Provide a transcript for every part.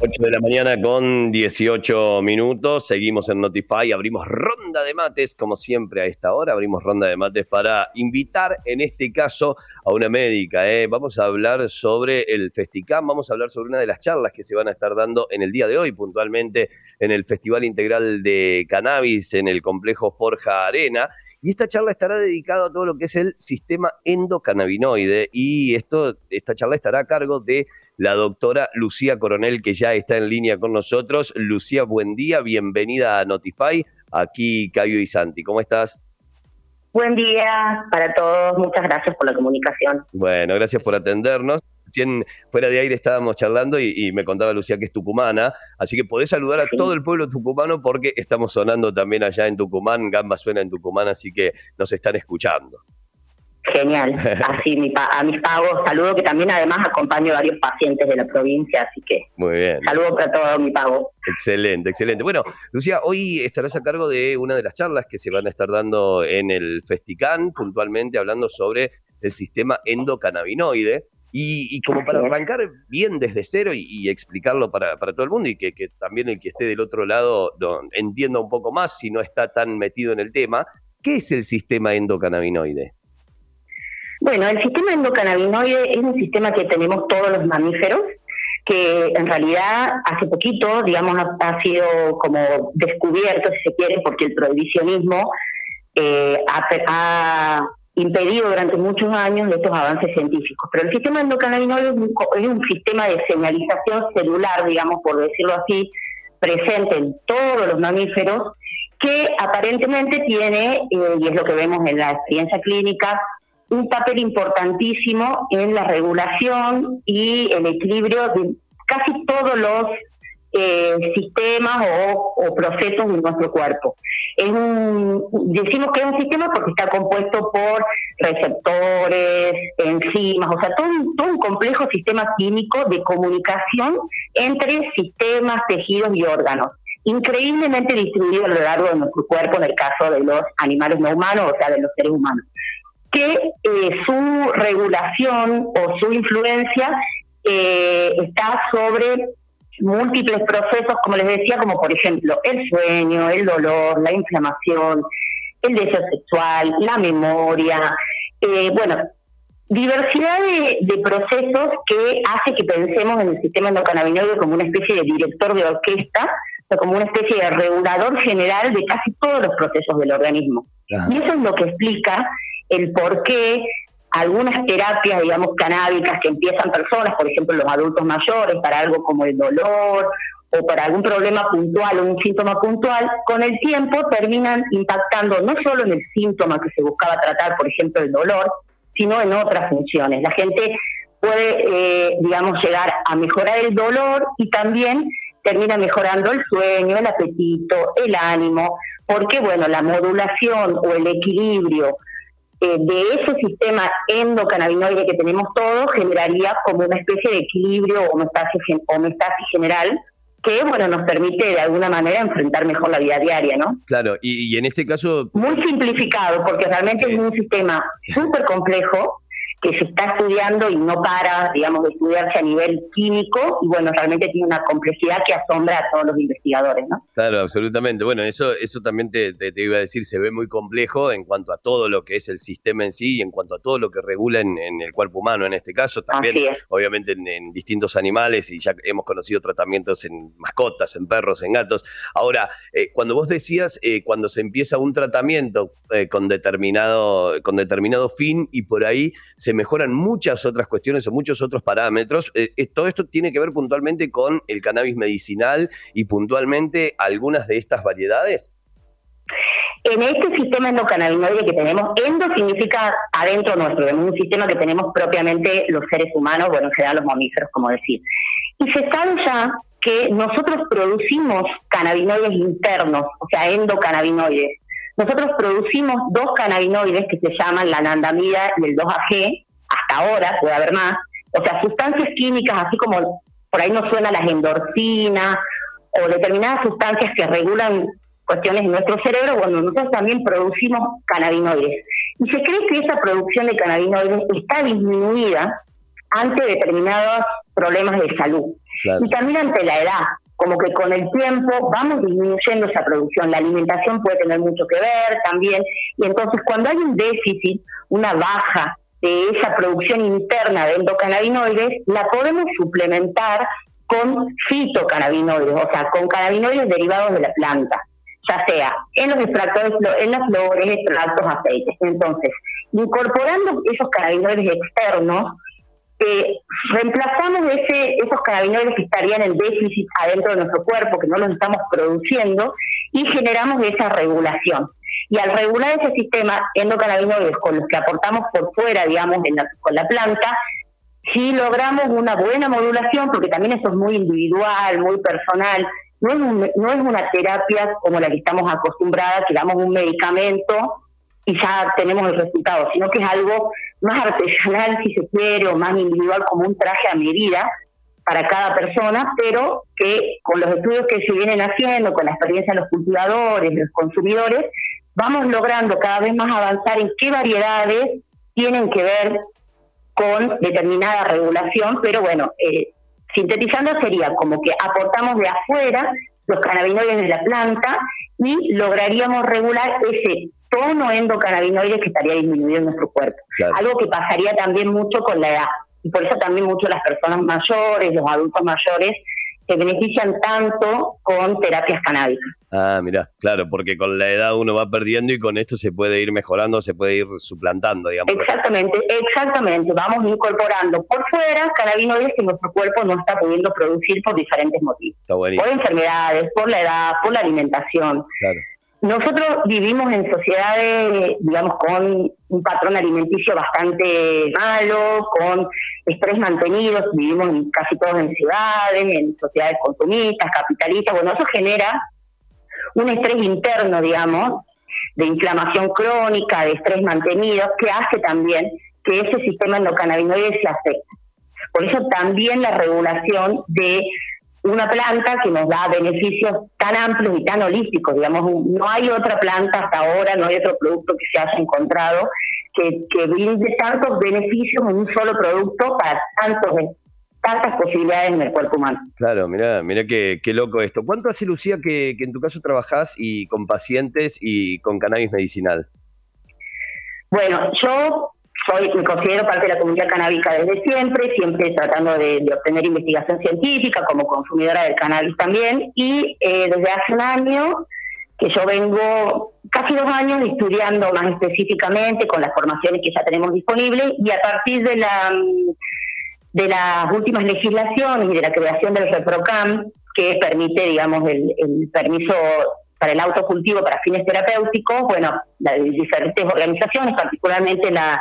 8 de la mañana con 18 minutos, seguimos en Notify, abrimos ronda de mates, como siempre a esta hora, abrimos ronda de mates para invitar en este caso a una médica. ¿eh? Vamos a hablar sobre el Festicam, vamos a hablar sobre una de las charlas que se van a estar dando en el día de hoy, puntualmente en el Festival Integral de Cannabis en el complejo Forja Arena. Y esta charla estará dedicada a todo lo que es el sistema endocannabinoide y esto, esta charla estará a cargo de la doctora Lucía Coronel, que ya está en línea con nosotros. Lucía, buen día, bienvenida a Notify. Aquí Caio y Santi, ¿cómo estás? Buen día para todos, muchas gracias por la comunicación. Bueno, gracias por atendernos. Recién fuera de aire estábamos charlando y, me contaba Lucía que es tucumana, así que podés saludar a todo el pueblo tucumano porque estamos sonando también allá en Tucumán, Gamba suena en Tucumán, así que nos están escuchando. Genial. Así mi a mis pagos saludo que también además acompaño a varios pacientes de la provincia, así que muy bien. Saludo para todo mi pago. Excelente, excelente. Bueno, Lucía, hoy estarás a cargo de una de las charlas que se van a estar dando en el Festican, puntualmente hablando sobre el sistema endocannabinoide. Y, como para arrancar bien desde cero y, explicarlo para, todo el mundo y que, también el que esté del otro lado entienda un poco más si no está tan metido en el tema, ¿qué es el sistema endocannabinoide? Bueno, el sistema endocannabinoide es un sistema que tenemos todos los mamíferos, que en realidad hace poquito, digamos, ha, sido como descubierto, si se quiere, porque el prohibicionismo eh, ha, impedido durante muchos años estos avances científicos. Pero el sistema endocannabinoide es un, sistema de señalización celular, digamos, por decirlo así, presente en todos los mamíferos, que aparentemente tiene, eh, y es lo que vemos en la experiencia clínica, un papel importantísimo en la regulación y el equilibrio de casi todos los eh, sistemas o, procesos de nuestro cuerpo. Es un, decimos que es un sistema porque está compuesto por receptores, enzimas, o sea, todo un, todo un complejo sistema químico de comunicación entre sistemas, tejidos y órganos increíblemente distribuido a lo largo de nuestro cuerpo en el caso de los animales no humanos, o sea, de los seres humanos que eh, su regulación o su influencia eh, está sobre múltiples procesos, como les decía, como por ejemplo el sueño, el dolor, la inflamación, el deseo sexual, la memoria, eh, bueno, diversidad de, de, procesos que hace que pensemos en el sistema endocannabinoide como una especie de director de orquesta, o como una especie de regulador general de casi todos los procesos del organismo. Y eso es lo que explica el por qué algunas terapias, digamos, canábicas que empiezan personas, por ejemplo, los adultos mayores, para algo como el dolor o para algún problema puntual o un síntoma puntual, con el tiempo terminan impactando no solo en el síntoma que se buscaba tratar, por ejemplo, el dolor, sino en otras funciones. La gente puede, eh, digamos, llegar a mejorar el dolor y también termina mejorando el sueño, el apetito, el ánimo, porque, bueno, la modulación o el equilibrio eh, de ese sistema endocannabinoide que tenemos todos generaría como una especie de equilibrio o homeostasis, homeostasis general que bueno nos permite de alguna manera enfrentar mejor la vida diaria, ¿no? Claro, y, y en este caso... Muy simplificado, porque realmente es un sistema súper complejo, que se está estudiando y no para, digamos, de estudiarse a nivel químico y bueno, realmente tiene una complejidad que asombra a todos los investigadores, ¿no? Claro, absolutamente. Bueno, eso eso también te, te, iba a decir, se ve muy complejo en cuanto a todo lo que es el sistema en sí y en cuanto a todo lo que regula en, el cuerpo humano en este caso, también obviamente en, distintos animales y ya hemos conocido tratamientos en mascotas, en perros, en gatos. Ahora, eh, cuando vos decías, eh, cuando se empieza un tratamiento eh, con, determinado, con determinado fin y por ahí se se mejoran muchas otras cuestiones o muchos otros parámetros. Eh, eh, todo esto tiene que ver puntualmente con el cannabis medicinal y puntualmente algunas de estas variedades. En este sistema endocannabinoide que tenemos, endo significa adentro nuestro, en un sistema que tenemos propiamente los seres humanos, bueno, en general los mamíferos, como decir. Y se sabe ya que nosotros producimos cannabinoides internos, o sea, endocannabinoides, nosotros producimos dos cannabinoides que se llaman la anandamida y el 2-AG, hasta ahora puede haber más, o sea, sustancias químicas, así como por ahí nos suena las endorfinas o determinadas sustancias que regulan cuestiones en nuestro cerebro, bueno, nosotros también producimos cannabinoides. Y se cree que esa producción de cannabinoides está disminuida ante determinados problemas de salud. Y también ante la edad, como que con el tiempo vamos disminuyendo esa producción. La alimentación puede tener mucho que ver también. Y entonces cuando hay un déficit, una baja de esa producción interna de endocannabinoides, la podemos suplementar con fitocannabinoides, o sea, con cannabinoides derivados de la planta, ya sea en los extractos, en las flores, extractos, aceites. Entonces, incorporando esos cannabinoides externos, eh, reemplazamos ese, esos cannabinoides que estarían en déficit adentro de nuestro cuerpo, que no los estamos produciendo, y generamos esa regulación. Y al regular ese sistema endocannabinoides con los que aportamos por fuera, digamos, con la planta, si logramos una buena modulación, porque también eso es muy individual, muy personal, no es, no es una terapia como la que estamos acostumbradas, que damos un medicamento y ya tenemos el resultado, sino que es algo más artesanal, si se quiere, o más individual, como un traje a medida para cada persona, pero que con los estudios que se vienen haciendo, con la experiencia de los cultivadores, los consumidores, vamos logrando cada vez más avanzar en qué variedades tienen que ver con determinada regulación, pero bueno, eh, sintetizando sería como que aportamos de afuera los cannabinoides de la planta y lograríamos regular ese tono endocannabinoide que estaría disminuido en nuestro cuerpo. Algo que pasaría también mucho con la edad. Y por eso también mucho las personas mayores, los adultos mayores, se benefician tanto con terapias canábicas. Ah, mira, claro, porque con la edad uno va perdiendo y con esto se puede ir mejorando, se puede ir suplantando, digamos. Exactamente, exactamente. Vamos incorporando por fuera cannabinoides que nuestro cuerpo no está pudiendo producir por diferentes motivos. Está por enfermedades, por la edad, por la alimentación. Claro. Nosotros vivimos en sociedades, digamos, con un patrón alimenticio bastante malo, con estrés mantenido, vivimos casi todos en ciudades, en sociedades consumistas, capitalistas, bueno, eso genera un estrés interno, digamos, de inflamación crónica, de estrés mantenido, que hace también que ese sistema endocannabinoide se afecte. Por eso también la regulación de una planta que nos da beneficios tan amplios y tan holísticos, digamos, no hay otra planta hasta ahora, no hay otro producto que se haya encontrado que, que brinde tantos beneficios en un solo producto para tantos tantas posibilidades en el cuerpo humano. Claro, mira, mira qué, qué loco esto. ¿Cuánto hace, Lucía, que, que en tu caso trabajás y con pacientes y con cannabis medicinal? Bueno, yo soy, me considero parte de la comunidad canábica desde siempre, siempre tratando de, obtener investigación científica como consumidora del cannabis también, y eh, desde hace un año que yo vengo casi dos años estudiando más específicamente con las formaciones que ya tenemos disponibles y a partir de la de las últimas legislaciones y de la creación del ReproCam, que permite, digamos, el, el permiso para el autocultivo para fines terapéuticos, bueno, las diferentes organizaciones, particularmente la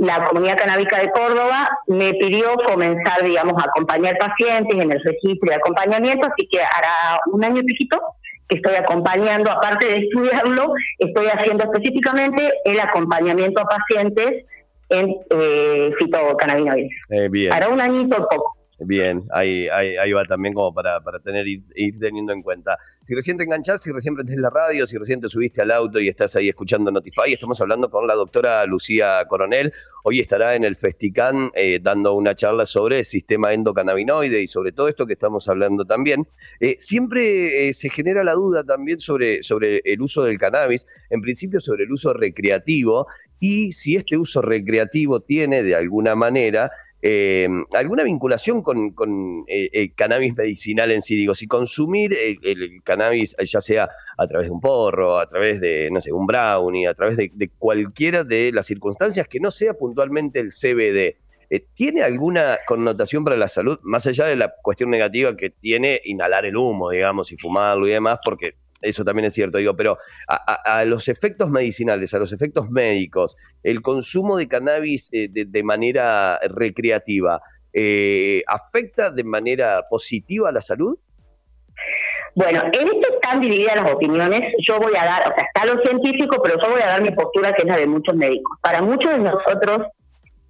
la comunidad canábica de Córdoba me pidió comenzar, digamos, a acompañar pacientes en el registro de acompañamiento, así que hará un año y piquito que estoy acompañando, aparte de estudiarlo, estoy haciendo específicamente el acompañamiento a pacientes en eh, fitocannabinoides. Eh, bien. Hará un añito poco. Bien, ahí, ahí, va también como para, para tener ir, teniendo en cuenta. Si recién te enganchás, si recién prendés la radio, si recién te subiste al auto y estás ahí escuchando Notify, estamos hablando con la doctora Lucía Coronel. Hoy estará en el Festicán eh, dando una charla sobre el sistema endocannabinoide y sobre todo esto que estamos hablando también. Eh, siempre eh, se genera la duda también sobre, sobre el uso del cannabis, en principio sobre el uso recreativo y si este uso recreativo tiene de alguna manera eh, alguna vinculación con, eh, el cannabis medicinal en sí. Digo, si consumir el, cannabis, ya sea a través de un porro, a través de, no sé, un brownie, a través de, cualquiera de las circunstancias que no sea puntualmente el CBD, eh, ¿tiene alguna connotación para la salud, más allá de la cuestión negativa que tiene inhalar el humo, digamos, y fumarlo y demás? Porque eso también es cierto, digo, pero a, los efectos medicinales, a los efectos médicos, el consumo de cannabis eh, de, manera recreativa, eh, ¿afecta de manera positiva a la salud? Bueno, en esto están divididas las opiniones. Yo voy a dar, o sea, está lo científico, pero yo voy a dar mi postura que es la de muchos médicos. Para muchos de nosotros,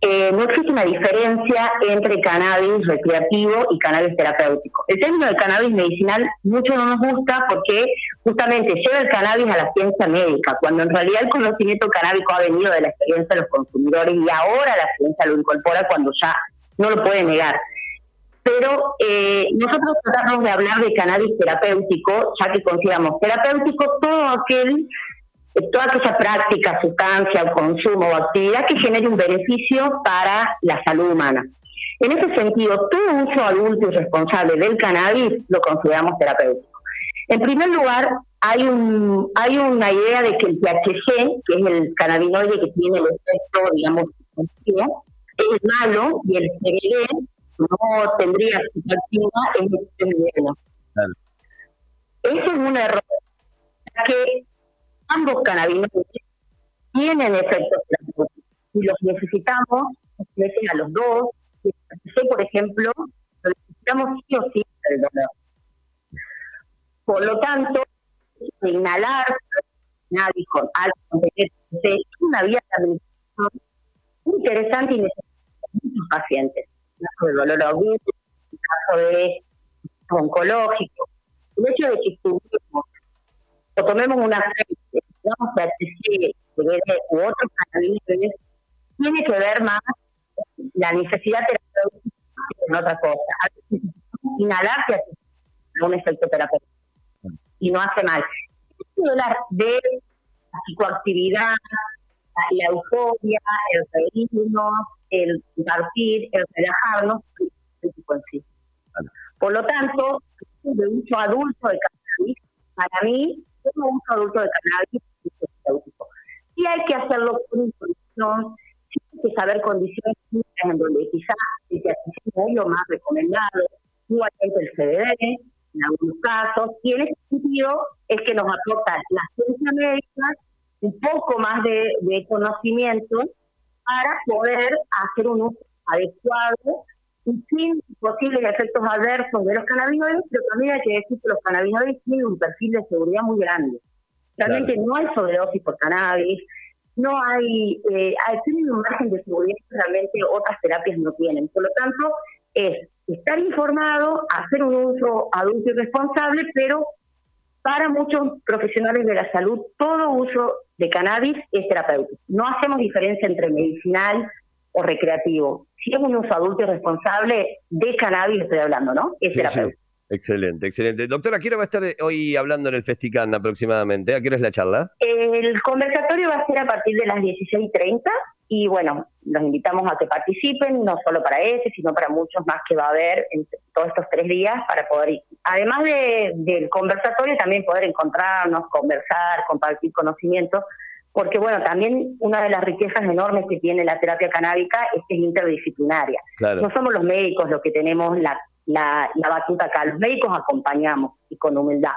eh, no existe una diferencia entre cannabis recreativo y cannabis terapéutico. El término de cannabis medicinal mucho no nos gusta porque justamente lleva el cannabis a la ciencia médica, cuando en realidad el conocimiento canábico ha venido de la experiencia de los consumidores y ahora la ciencia lo incorpora cuando ya no lo puede negar. Pero eh, nosotros tratamos de hablar de cannabis terapéutico, ya que consideramos terapéutico todo aquel toda aquella práctica, sustancia o consumo o actividad que genere un beneficio para la salud humana. En ese sentido, todo uso adulto y responsable del cannabis lo consideramos terapéutico. En primer lugar, hay un hay una idea de que el THC, que es el cannabinoide que tiene el efecto, digamos, es malo y el CBD no tendría su en este nivel. Eso es un error. Que ambos cannabinoides tienen efectos terapéuticos y los necesitamos, a los dos. Por ejemplo, lo necesitamos sí o sí el dolor. Por lo tanto, inhalar cannabis con alto es una vía de administración interesante y necesaria para muchos pacientes. En caso de dolor agudo, en caso de oncológico. El hecho de que o tomemos una CBD u otros cannabinoides, tiene que ver más la necesidad terapéutica en otra cosa. Inhalar que hace un efecto terapéutico y no hace mal. Hablar de la psicoactividad, la euforia, el reírnos, el compartir, el relajarnos, Por lo tanto, de uso adulto de cannabis, para mí como un producto de cannabis terapéutico. Y hay que hacerlo con información, hay que saber condiciones en donde quizás el lo más recomendado, igualmente el CBD, en algunos casos, y en ese sentido es que nos aporta la ciencia médica un poco más de, de conocimiento para poder hacer un uso adecuado sin posibles efectos adversos de los cannabinoides, pero también hay que decir que los cannabinoides tienen un perfil de seguridad muy grande. Realmente no hay sobredosis por cannabis, no hay, eh, hay tienen un margen de seguridad que realmente otras terapias no tienen. Por lo tanto, es estar informado, hacer un uso adulto y responsable, pero para muchos profesionales de la salud, todo uso de cannabis es terapéutico. No hacemos diferencia entre medicinal o recreativo. Si es un uso adulto y responsable de cannabis, estoy hablando, ¿no? Es terapéutico. Excelente, excelente. Doctora, ¿a qué hora va a estar hoy hablando en el Festican aproximadamente? ¿A qué hora es la charla? El conversatorio va a ser a partir de las 16.30 y bueno, los invitamos a que participen, no solo para ese, sino para muchos más que va a haber en todos estos tres días para poder, ir. además del conversatorio, también poder encontrarnos, conversar, compartir conocimientos porque bueno, también una de las riquezas enormes que tiene la terapia canábica es que es interdisciplinaria. No somos los médicos los que tenemos la, la, la batuta acá, los médicos acompañamos y con humildad,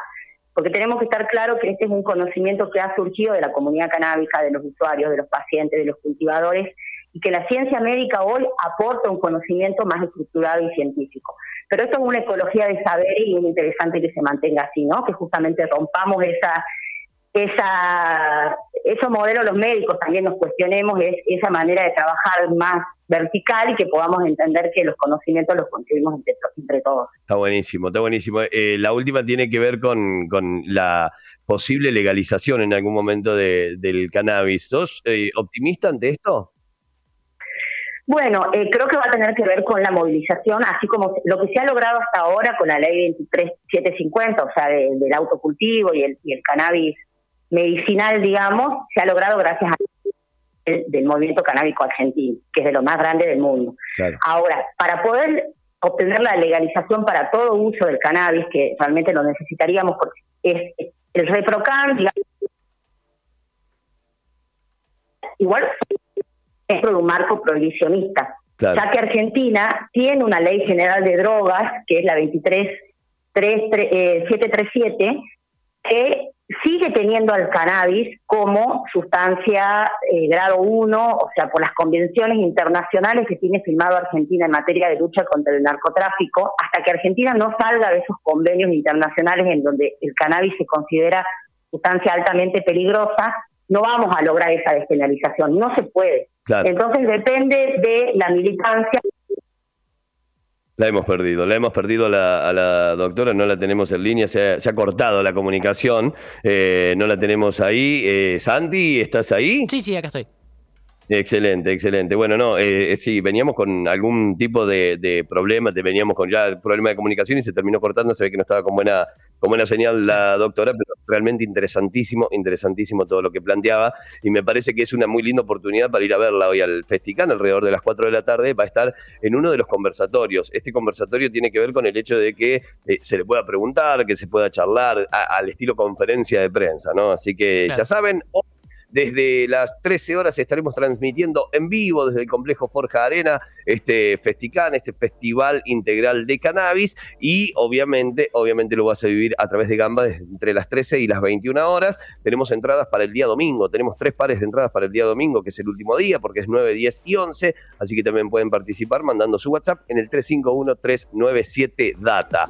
porque tenemos que estar claros que este es un conocimiento que ha surgido de la comunidad canábica, de los usuarios, de los pacientes, de los cultivadores, y que la ciencia médica hoy aporta un conocimiento más estructurado y científico. Pero esto es una ecología de saber y es interesante que se mantenga así, ¿no? Que justamente rompamos esa esa, esos modelos los médicos también nos cuestionemos es esa manera de trabajar más vertical y que podamos entender que los conocimientos los conseguimos entre, todos. Está buenísimo, está buenísimo. Eh, la última tiene que ver con, con, la posible legalización en algún momento de, del cannabis. ¿Sos eh, optimista ante esto? Bueno, eh, creo que va a tener que ver con la movilización, así como lo que se ha logrado hasta ahora con la ley 23750, o sea, del autocultivo y el, y el cannabis medicinal, digamos, se ha logrado gracias al del movimiento canábico argentino, que es de lo más grande del mundo. Ahora, para poder obtener la legalización para todo uso del cannabis, que realmente lo necesitaríamos, porque es el ReproCan, digamos, igual es de un marco prohibicionista, ya que Argentina tiene una ley general de drogas, que es la 23737, eh, que sigue teniendo al cannabis como sustancia eh, grado 1, o sea, por las convenciones internacionales que tiene firmado Argentina en materia de lucha contra el narcotráfico, hasta que Argentina no salga de esos convenios internacionales en donde el cannabis se considera sustancia altamente peligrosa, no vamos a lograr esa despenalización, no se puede. Entonces depende de la militancia la hemos perdido, la hemos perdido a la, doctora, no la tenemos en línea, se ha, cortado la comunicación, eh, no la tenemos ahí. Eh, Santi, ¿estás ahí? Sí, sí, acá estoy. Excelente, excelente. Bueno, no, eh, sí, veníamos con algún tipo de, de problema, veníamos con ya problema de comunicación y se terminó cortando, se ve que no estaba con buena, con buena señal la doctora, pero realmente interesantísimo, interesantísimo todo lo que planteaba y me parece que es una muy linda oportunidad para ir a verla hoy al Festicán, alrededor de las 4 de la tarde, va a estar en uno de los conversatorios. Este conversatorio tiene que ver con el hecho de que eh, se le pueda preguntar, que se pueda charlar al estilo conferencia de prensa, ¿no? Así que ya saben, desde las 13 horas estaremos transmitiendo en vivo desde el complejo Forja Arena este Festicán, este festival integral de cannabis y obviamente, obviamente lo vas a vivir a través de Gamba entre las 13 y las 21 horas. Tenemos entradas para el día domingo, tenemos tres pares de entradas para el día domingo, que es el último día porque es 9, 10 y 11, así que también pueden participar mandando su WhatsApp en el 351 397 data.